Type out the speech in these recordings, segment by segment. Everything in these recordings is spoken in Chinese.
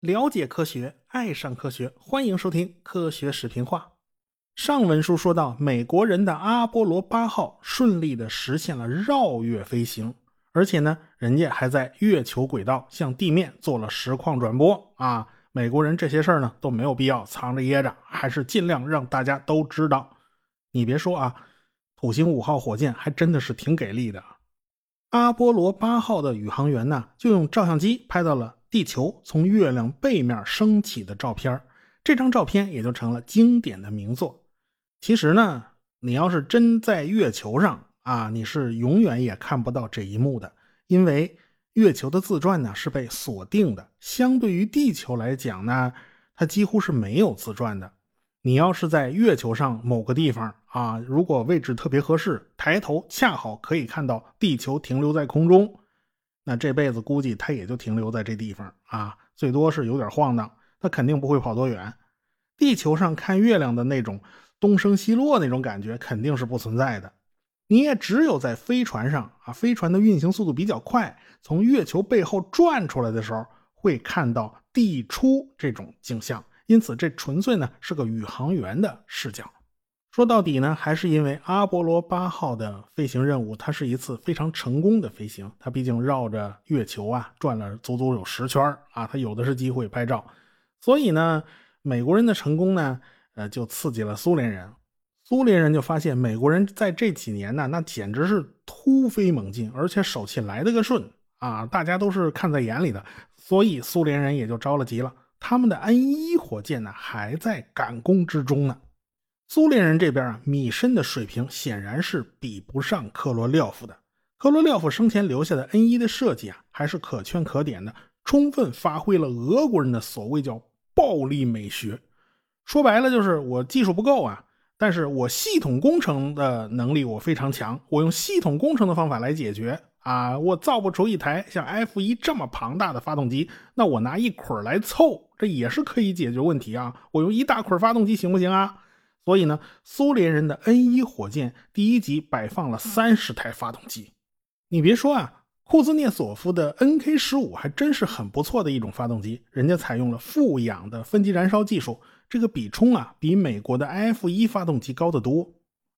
了解科学，爱上科学，欢迎收听《科学视频化》。上文书说到，美国人的阿波罗八号顺利的实现了绕月飞行，而且呢，人家还在月球轨道向地面做了实况转播啊。美国人这些事儿呢都没有必要藏着掖着，还是尽量让大家都知道。你别说啊，土星五号火箭还真的是挺给力的。阿波罗八号的宇航员呢，就用照相机拍到了。地球从月亮背面升起的照片，这张照片也就成了经典的名作。其实呢，你要是真在月球上啊，你是永远也看不到这一幕的，因为月球的自转呢是被锁定的。相对于地球来讲呢，它几乎是没有自转的。你要是在月球上某个地方啊，如果位置特别合适，抬头恰好可以看到地球停留在空中。那这辈子估计他也就停留在这地方啊，最多是有点晃荡，他肯定不会跑多远。地球上看月亮的那种东升西落那种感觉肯定是不存在的。你也只有在飞船上啊，飞船的运行速度比较快，从月球背后转出来的时候，会看到地出这种景象。因此，这纯粹呢是个宇航员的视角。说到底呢，还是因为阿波罗八号的飞行任务，它是一次非常成功的飞行。它毕竟绕着月球啊转了足足有十圈啊，它有的是机会拍照。所以呢，美国人的成功呢，呃，就刺激了苏联人。苏联人就发现美国人在这几年呢，那简直是突飞猛进，而且手气来得个顺啊，大家都是看在眼里的。所以苏联人也就着了急了，他们的 N 一火箭呢，还在赶工之中呢。苏联人这边啊，米申的水平显然是比不上科罗廖夫的。科罗廖夫生前留下的 N 一的设计啊，还是可圈可点的，充分发挥了俄国人的所谓叫暴力美学。说白了就是我技术不够啊，但是我系统工程的能力我非常强，我用系统工程的方法来解决啊。我造不出一台像 F 一这么庞大的发动机，那我拿一捆来凑，这也是可以解决问题啊。我用一大捆发动机行不行啊？所以呢，苏联人的 N 一火箭第一级摆放了三十台发动机。你别说啊，库兹涅索夫的 NK 十五还真是很不错的一种发动机。人家采用了负氧的分级燃烧技术，这个比冲啊，比美国的 F 一发动机高得多。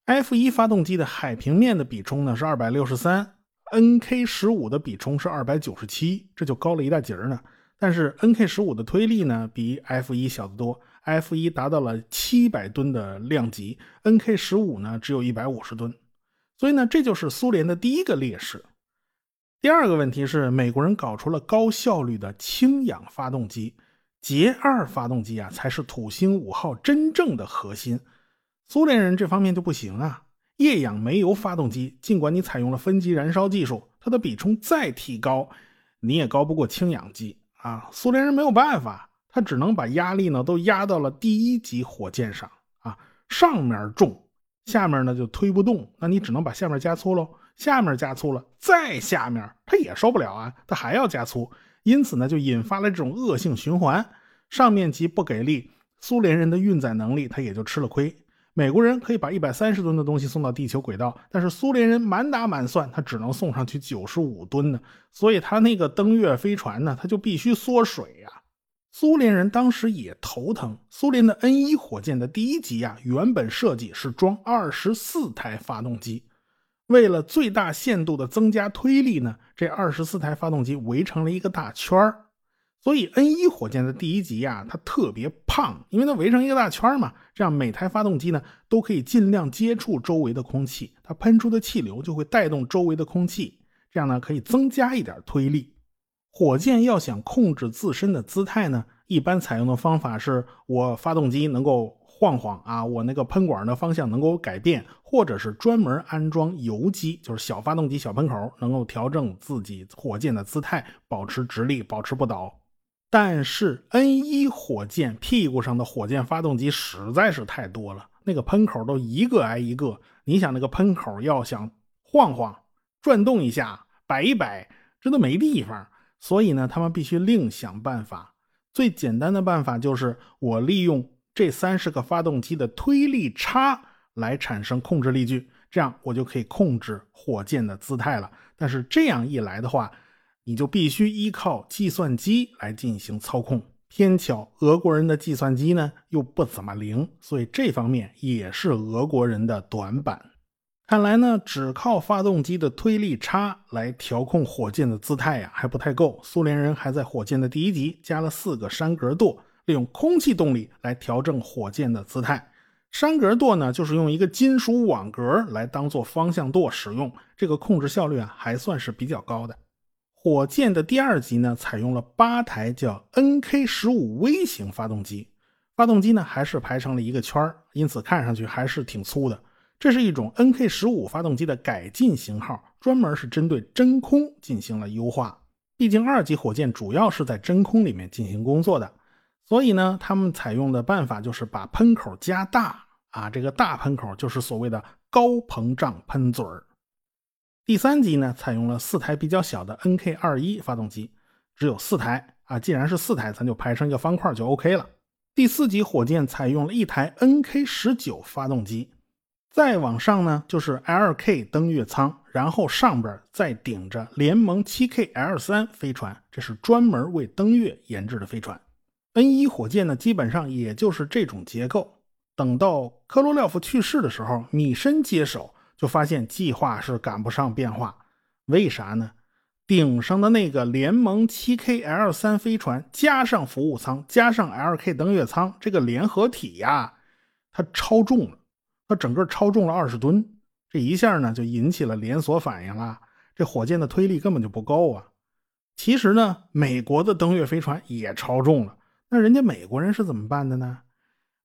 F 一发动机的海平面的比冲呢是二百六十三，NK 十五的比冲是二百九十七，这就高了一大截呢。但是 NK 十五的推力呢比 F 一小得多。F 一达到了七百吨的量级，NK 十五呢只有一百五十吨，所以呢这就是苏联的第一个劣势。第二个问题是美国人搞出了高效率的氢氧发动机，捷二发动机啊才是土星五号真正的核心。苏联人这方面就不行啊，液氧煤油发动机尽管你采用了分级燃烧技术，它的比冲再提高，你也高不过氢氧机啊。苏联人没有办法。他只能把压力呢都压到了第一级火箭上啊，上面重，下面呢就推不动，那你只能把下面加粗喽。下面加粗了，再下面它也受不了啊，它还要加粗，因此呢就引发了这种恶性循环。上面级不给力，苏联人的运载能力它也就吃了亏。美国人可以把一百三十吨的东西送到地球轨道，但是苏联人满打满算他只能送上去九十五吨呢，所以他那个登月飞船呢，它就必须缩水呀。苏联人当时也头疼。苏联的 N 一火箭的第一级啊，原本设计是装二十四台发动机，为了最大限度的增加推力呢，这二十四台发动机围成了一个大圈儿。所以 N 一火箭的第一级啊，它特别胖，因为它围成一个大圈嘛，这样每台发动机呢都可以尽量接触周围的空气，它喷出的气流就会带动周围的空气，这样呢可以增加一点推力。火箭要想控制自身的姿态呢，一般采用的方法是我发动机能够晃晃啊，我那个喷管的方向能够改变，或者是专门安装油机，就是小发动机小喷口，能够调整自己火箭的姿态，保持直立，保持不倒。但是 N 一火箭屁股上的火箭发动机实在是太多了，那个喷口都一个挨一个，你想那个喷口要想晃晃、转动一下、摆一摆，这都没地方。所以呢，他们必须另想办法。最简单的办法就是我利用这三十个发动机的推力差来产生控制力矩，这样我就可以控制火箭的姿态了。但是这样一来的话，你就必须依靠计算机来进行操控。偏巧俄国人的计算机呢又不怎么灵，所以这方面也是俄国人的短板。看来呢，只靠发动机的推力差来调控火箭的姿态呀，还不太够。苏联人还在火箭的第一级加了四个山格舵，利用空气动力来调整火箭的姿态。山格舵呢，就是用一个金属网格来当做方向舵使用，这个控制效率啊，还算是比较高的。火箭的第二级呢，采用了八台叫 NK 十五 V 型发动机，发动机呢还是排成了一个圈因此看上去还是挺粗的。这是一种 NK 十五发动机的改进型号，专门是针对真空进行了优化。毕竟二级火箭主要是在真空里面进行工作的，所以呢，他们采用的办法就是把喷口加大啊，这个大喷口就是所谓的高膨胀喷嘴儿。第三级呢，采用了四台比较小的 NK 二一发动机，只有四台啊，既然是四台，咱就排成一个方块就 OK 了。第四级火箭采用了一台 NK 十九发动机。再往上呢，就是 LK 登月舱，然后上边再顶着联盟 7K-L 三飞船，这是专门为登月研制的飞船。N 一火箭呢，基本上也就是这种结构。等到科罗廖夫去世的时候，米申接手，就发现计划是赶不上变化。为啥呢？顶上的那个联盟 7K-L 三飞船，加上服务舱，加上 LK 登月舱，这个联合体呀，它超重了。它整个超重了二十吨，这一下呢就引起了连锁反应了。这火箭的推力根本就不够啊！其实呢，美国的登月飞船也超重了。那人家美国人是怎么办的呢？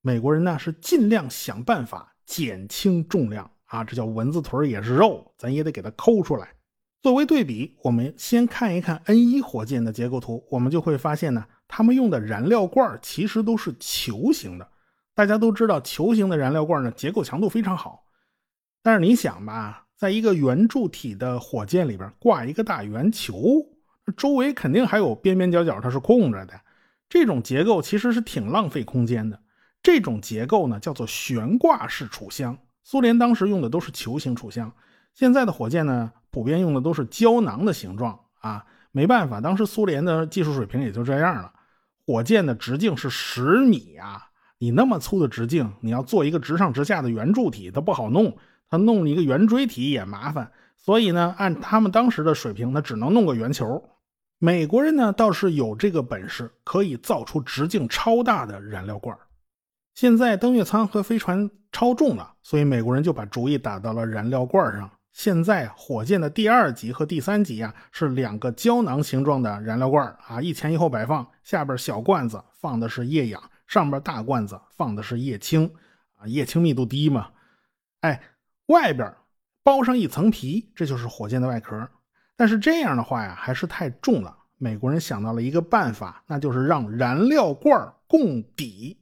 美国人呢是尽量想办法减轻重量啊，这叫蚊子腿也是肉，咱也得给它抠出来。作为对比，我们先看一看 N 一火箭的结构图，我们就会发现呢，他们用的燃料罐其实都是球形的。大家都知道，球形的燃料罐呢，结构强度非常好。但是你想吧，在一个圆柱体的火箭里边挂一个大圆球，周围肯定还有边边角角它是空着的。这种结构其实是挺浪费空间的。这种结构呢，叫做悬挂式储箱。苏联当时用的都是球形储箱，现在的火箭呢，普遍用的都是胶囊的形状啊。没办法，当时苏联的技术水平也就这样了。火箭的直径是十米啊。你那么粗的直径，你要做一个直上直下的圆柱体，它不好弄。它弄一个圆锥体也麻烦，所以呢，按他们当时的水平，它只能弄个圆球。美国人呢倒是有这个本事，可以造出直径超大的燃料罐。现在登月舱和飞船超重了，所以美国人就把主意打到了燃料罐上。现在火箭的第二级和第三级啊，是两个胶囊形状的燃料罐啊，一前一后摆放，下边小罐子放的是液氧。上边大罐子放的是液氢，啊，液氢密度低嘛，哎，外边包上一层皮，这就是火箭的外壳。但是这样的话呀，还是太重了。美国人想到了一个办法，那就是让燃料罐共底。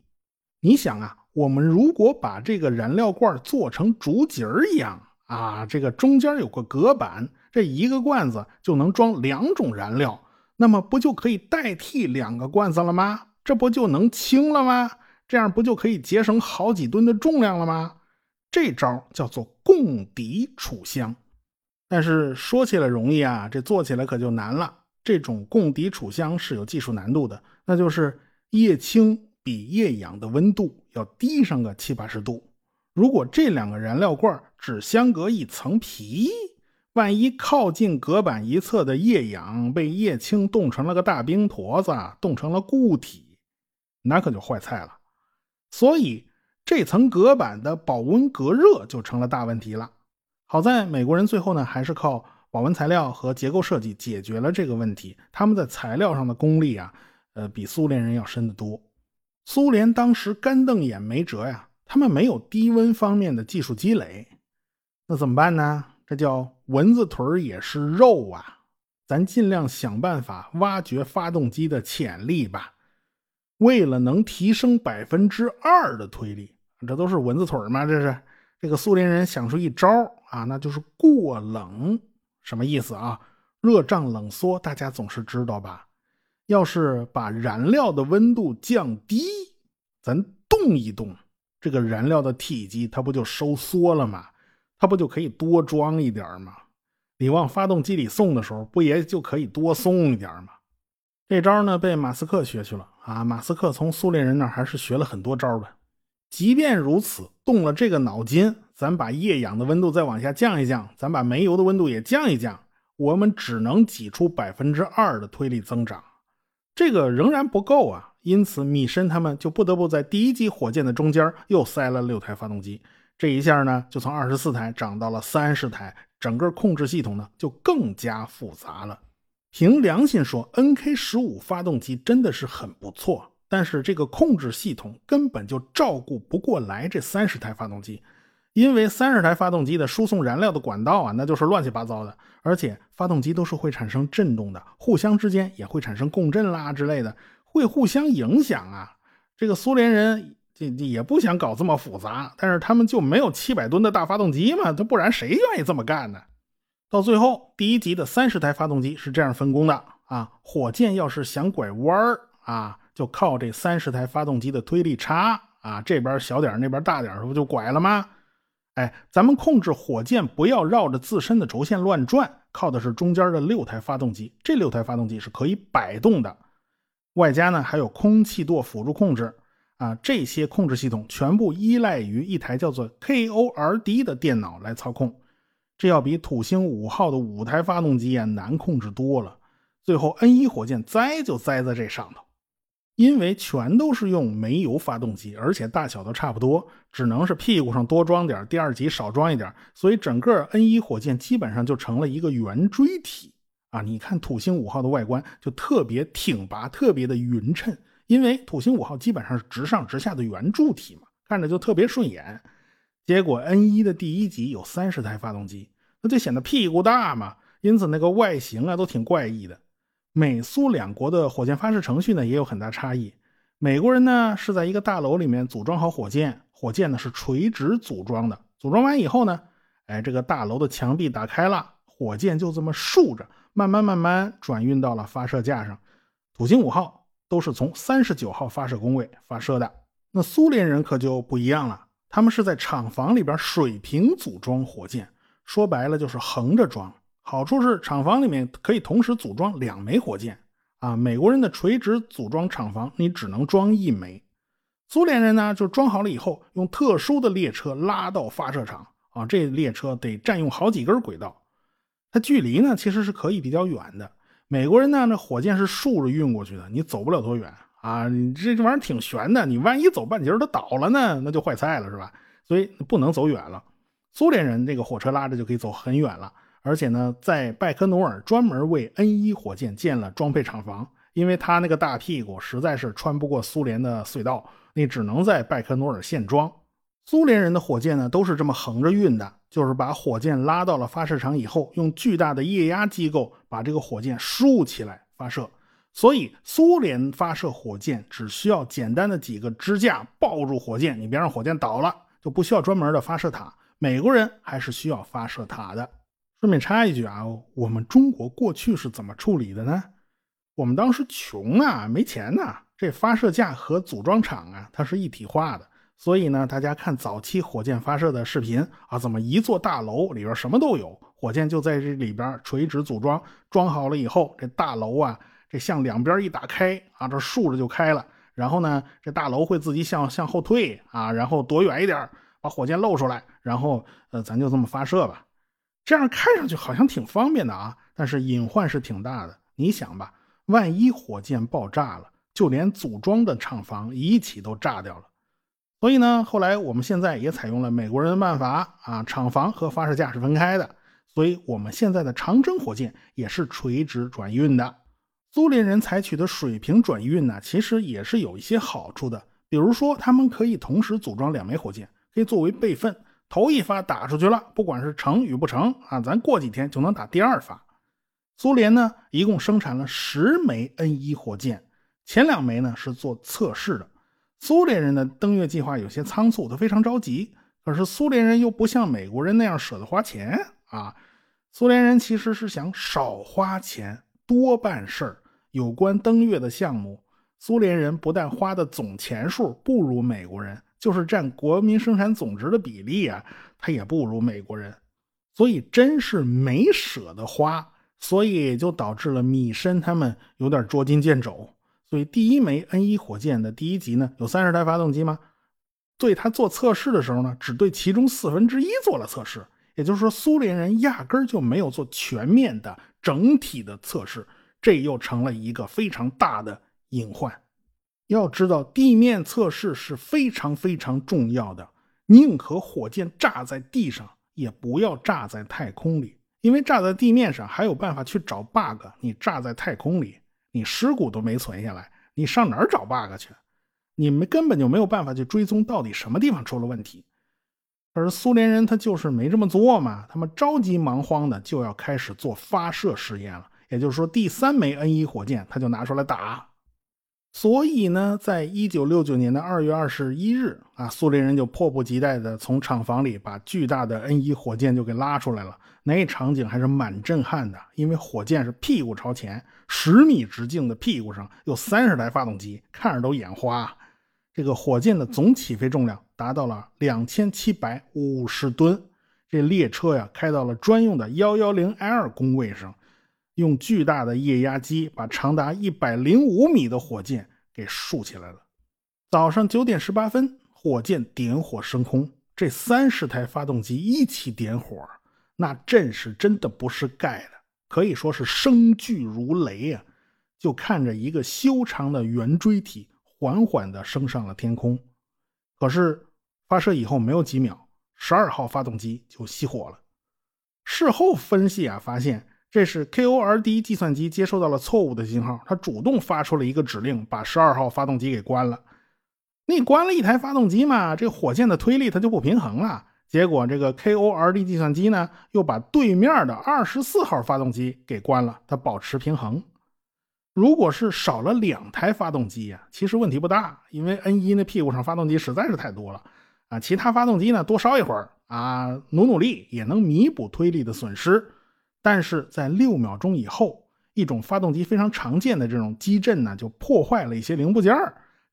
你想啊，我们如果把这个燃料罐做成竹节一样啊，这个中间有个隔板，这一个罐子就能装两种燃料，那么不就可以代替两个罐子了吗？这不就能轻了吗？这样不就可以节省好几吨的重量了吗？这招叫做共底储箱。但是说起来容易啊，这做起来可就难了。这种共底储箱是有技术难度的，那就是液氢比液氧的温度要低上个七八十度。如果这两个燃料罐只相隔一层皮，万一靠近隔板一侧的液氧被液氢冻成了个大冰坨子，冻成了固体。那可就坏菜了，所以这层隔板的保温隔热就成了大问题了。好在美国人最后呢，还是靠保温材料和结构设计解决了这个问题。他们在材料上的功力啊，呃，比苏联人要深得多。苏联当时干瞪眼没辙呀，他们没有低温方面的技术积累，那怎么办呢？这叫蚊子腿也是肉啊！咱尽量想办法挖掘发动机的潜力吧。为了能提升百分之二的推力，这都是蚊子腿吗？这是这个苏联人想出一招啊，那就是过冷。什么意思啊？热胀冷缩，大家总是知道吧？要是把燃料的温度降低，咱动一动，这个燃料的体积它不就收缩了吗？它不就可以多装一点吗？你往发动机里送的时候，不也就可以多送一点吗？这招呢，被马斯克学去了啊！马斯克从苏联人那还是学了很多招的。即便如此，动了这个脑筋，咱把液氧的温度再往下降一降，咱把煤油的温度也降一降，我们只能挤出百分之二的推力增长，这个仍然不够啊！因此，米申他们就不得不在第一级火箭的中间又塞了六台发动机。这一下呢，就从二十四台涨到了三十台，整个控制系统呢就更加复杂了。凭良心说，NK 十五发动机真的是很不错，但是这个控制系统根本就照顾不过来这三十台发动机，因为三十台发动机的输送燃料的管道啊，那就是乱七八糟的，而且发动机都是会产生震动的，互相之间也会产生共振啦之类的，会互相影响啊。这个苏联人这也不想搞这么复杂，但是他们就没有七百吨的大发动机嘛，他不然谁愿意这么干呢？到最后，第一级的三十台发动机是这样分工的啊，火箭要是想拐弯儿啊，就靠这三十台发动机的推力差啊，这边小点那边大点不就拐了吗？哎，咱们控制火箭不要绕着自身的轴线乱转，靠的是中间的六台发动机，这六台发动机是可以摆动的，外加呢还有空气舵辅助控制啊，这些控制系统全部依赖于一台叫做 KORD 的电脑来操控。这要比土星五号的五台发动机啊难控制多了。最后，N 一火箭栽就栽在这上头，因为全都是用煤油发动机，而且大小都差不多，只能是屁股上多装点，第二级少装一点，所以整个 N 一火箭基本上就成了一个圆锥体啊。你看土星五号的外观就特别挺拔，特别的匀称，因为土星五号基本上是直上直下的圆柱体嘛，看着就特别顺眼。结果 N 一的第一级有三十台发动机，那就显得屁股大嘛，因此那个外形啊都挺怪异的。美苏两国的火箭发射程序呢也有很大差异。美国人呢是在一个大楼里面组装好火箭，火箭呢是垂直组装的。组装完以后呢，哎，这个大楼的墙壁打开了，火箭就这么竖着，慢慢慢慢转运到了发射架上。土星五号都是从三十九号发射工位发射的，那苏联人可就不一样了。他们是在厂房里边水平组装火箭，说白了就是横着装。好处是厂房里面可以同时组装两枚火箭啊。美国人的垂直组装厂房，你只能装一枚。苏联人呢，就装好了以后，用特殊的列车拉到发射场啊。这列车得占用好几根轨道，它距离呢其实是可以比较远的。美国人呢，那火箭是竖着运过去的，你走不了多远。啊，你这这玩意儿挺悬的，你万一走半截它倒了呢，那就坏菜了，是吧？所以不能走远了。苏联人这个火车拉着就可以走很远了，而且呢，在拜科努尔专门为 N 一火箭建了装配厂房，因为他那个大屁股实在是穿不过苏联的隧道，你只能在拜科努尔现装。苏联人的火箭呢，都是这么横着运的，就是把火箭拉到了发射场以后，用巨大的液压机构把这个火箭竖起来发射。所以，苏联发射火箭只需要简单的几个支架抱住火箭，你别让火箭倒了，就不需要专门的发射塔。美国人还是需要发射塔的。顺便插一句啊，我们中国过去是怎么处理的呢？我们当时穷啊，没钱呐。这发射架和组装厂啊，它是一体化的。所以呢，大家看早期火箭发射的视频啊，怎么一座大楼里边什么都有，火箭就在这里边垂直组装，装好了以后，这大楼啊。这向两边一打开啊，这竖着就开了。然后呢，这大楼会自己向向后退啊，然后躲远一点，把火箭露出来。然后呃，咱就这么发射吧。这样看上去好像挺方便的啊，但是隐患是挺大的。你想吧，万一火箭爆炸了，就连组装的厂房一起都炸掉了。所以呢，后来我们现在也采用了美国人的办法啊，厂房和发射架是分开的。所以我们现在的长征火箭也是垂直转运的。苏联人采取的水平转运呢，其实也是有一些好处的。比如说，他们可以同时组装两枚火箭，可以作为备份。头一发打出去了，不管是成与不成啊，咱过几天就能打第二发。苏联呢，一共生产了十枚 N 一火箭，前两枚呢是做测试的。苏联人的登月计划有些仓促，他非常着急。可是苏联人又不像美国人那样舍得花钱啊，苏联人其实是想少花钱多办事儿。有关登月的项目，苏联人不但花的总钱数不如美国人，就是占国民生产总值的比例啊，它也不如美国人。所以真是没舍得花，所以就导致了米申他们有点捉襟见肘。所以第一枚 N 一火箭的第一级呢，有三十台发动机吗？对他做测试的时候呢，只对其中四分之一做了测试。也就是说，苏联人压根儿就没有做全面的整体的测试，这又成了一个非常大的隐患。要知道，地面测试是非常非常重要的，宁可火箭炸在地上。也不要炸在太空里，因为炸在地面上还有办法去找 bug。你炸在太空里，你尸骨都没存下来，你上哪儿找 bug 去？你们根本就没有办法去追踪到底什么地方出了问题。而苏联人他就是没这么做嘛，他们着急忙慌的就要开始做发射实验了。也就是说，第三枚 N 一火箭他就拿出来打。所以呢，在一九六九年的二月二十一日啊，苏联人就迫不及待地从厂房里把巨大的 N 一火箭就给拉出来了。那场景还是蛮震撼的，因为火箭是屁股朝前，十米直径的屁股上有三十台发动机，看着都眼花。这个火箭的总起飞重量达到了两千七百五十吨，这列车呀开到了专用的幺幺零 L 工位上。用巨大的液压机把长达一百零五米的火箭给竖起来了。早上九点十八分，火箭点火升空，这三十台发动机一起点火，那阵势真的不是盖的，可以说是声巨如雷啊！就看着一个修长的圆锥体缓缓地升上了天空。可是发射以后没有几秒，十二号发动机就熄火了。事后分析啊，发现。这是 KORD 计算机接收到了错误的信号，它主动发出了一个指令，把十二号发动机给关了。你关了一台发动机嘛，这火箭的推力它就不平衡了。结果这个 KORD 计算机呢，又把对面的二十四号发动机给关了，它保持平衡。如果是少了两台发动机呀，其实问题不大，因为 N 一那屁股上发动机实在是太多了啊。其他发动机呢，多烧一会儿啊，努努力也能弥补推力的损失。但是在六秒钟以后，一种发动机非常常见的这种机震呢，就破坏了一些零部件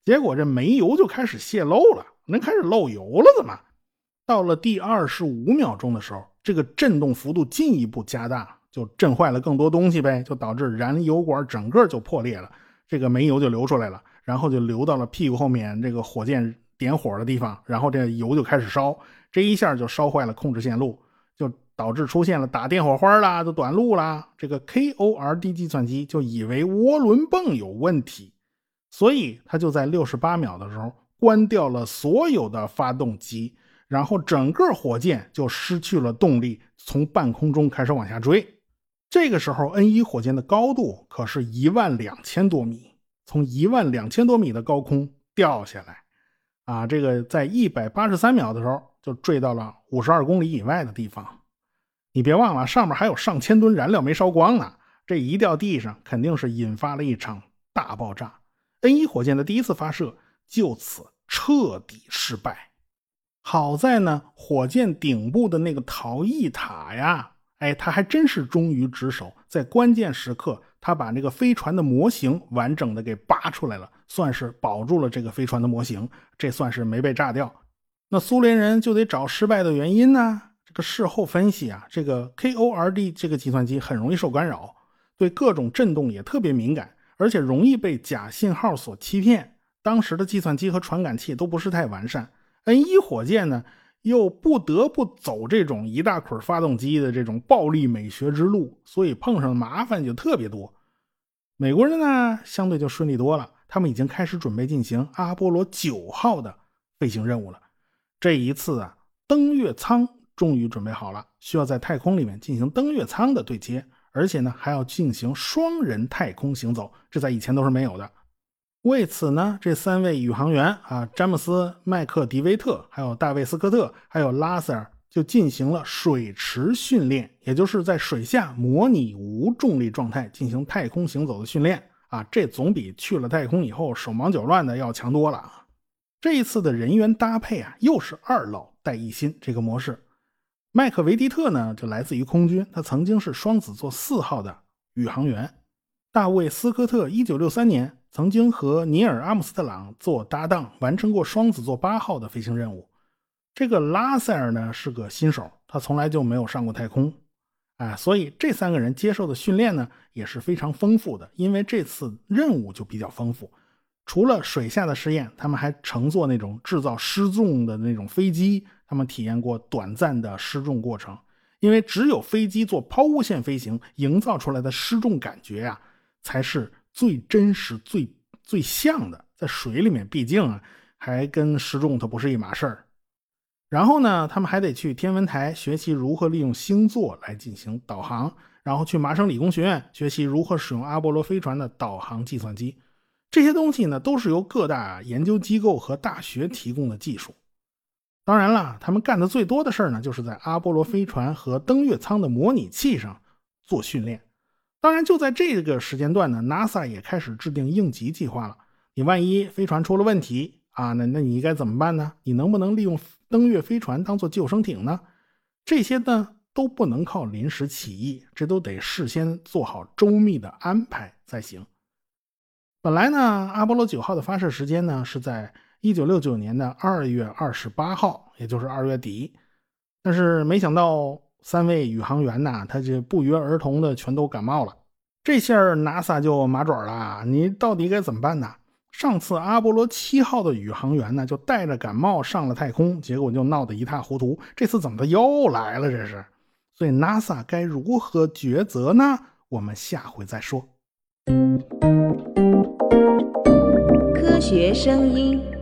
结果这煤油就开始泄漏了，那开始漏油了，怎么？到了第二十五秒钟的时候，这个震动幅度进一步加大，就震坏了更多东西呗，就导致燃油管整个就破裂了，这个煤油就流出来了，然后就流到了屁股后面这个火箭点火的地方，然后这油就开始烧，这一下就烧坏了控制线路。导致出现了打电火花啦，就短路啦。这个 KORD 计算机就以为涡轮泵有问题，所以它就在六十八秒的时候关掉了所有的发动机，然后整个火箭就失去了动力，从半空中开始往下坠。这个时候，N 一火箭的高度可是一万两千多米，从一万两千多米的高空掉下来，啊，这个在一百八十三秒的时候就坠到了五十二公里以外的地方。你别忘了，上面还有上千吨燃料没烧光呢。这一掉地上，肯定是引发了一场大爆炸。N 一火箭的第一次发射就此彻底失败。好在呢，火箭顶部的那个逃逸塔呀，哎，它还真是忠于职守，在关键时刻，它把那个飞船的模型完整的给拔出来了，算是保住了这个飞船的模型，这算是没被炸掉。那苏联人就得找失败的原因呢？这个事后分析啊，这个 KORD 这个计算机很容易受干扰，对各种震动也特别敏感，而且容易被假信号所欺骗。当时的计算机和传感器都不是太完善，N 一火箭呢又不得不走这种一大捆发动机的这种暴力美学之路，所以碰上的麻烦就特别多。美国人呢相对就顺利多了，他们已经开始准备进行阿波罗九号的飞行任务了。这一次啊，登月舱。终于准备好了，需要在太空里面进行登月舱的对接，而且呢还要进行双人太空行走，这在以前都是没有的。为此呢，这三位宇航员啊，詹姆斯·麦克迪维特、还有大卫·斯科特、还有拉塞尔，就进行了水池训练，也就是在水下模拟无重力状态进行太空行走的训练啊，这总比去了太空以后手忙脚乱的要强多了。这一次的人员搭配啊，又是二老带一新这个模式。麦克维迪特呢，就来自于空军，他曾经是双子座四号的宇航员。大卫斯科特一九六三年曾经和尼尔·阿姆斯特朗做搭档，完成过双子座八号的飞行任务。这个拉塞尔呢是个新手，他从来就没有上过太空，哎，所以这三个人接受的训练呢也是非常丰富的。因为这次任务就比较丰富，除了水下的试验，他们还乘坐那种制造失重的那种飞机，他们体验过短暂的失重过程。因为只有飞机做抛物线飞行，营造出来的失重感觉呀，才是最真实、最最像的。在水里面，毕竟啊，还跟失重它不是一码事儿。然后呢，他们还得去天文台学习如何利用星座来进行导航，然后去麻省理工学院学习如何使用阿波罗飞船的导航计算机。这些东西呢，都是由各大研究机构和大学提供的技术。当然了，他们干的最多的事儿呢，就是在阿波罗飞船和登月舱的模拟器上做训练。当然，就在这个时间段呢，NASA 也开始制定应急计划了。你万一飞船出了问题啊，那那你该怎么办呢？你能不能利用登月飞船当做救生艇呢？这些呢都不能靠临时起意，这都得事先做好周密的安排才行。本来呢，阿波罗九号的发射时间呢是在。一九六九年的二月二十八号，也就是二月底，但是没想到三位宇航员呐，他就不约而同的全都感冒了。这下 NASA 就麻爪了，你到底该怎么办呢？上次阿波罗七号的宇航员呢，就带着感冒上了太空，结果就闹得一塌糊涂。这次怎么的又来了？这是，所以 NASA 该如何抉择呢？我们下回再说。科学声音。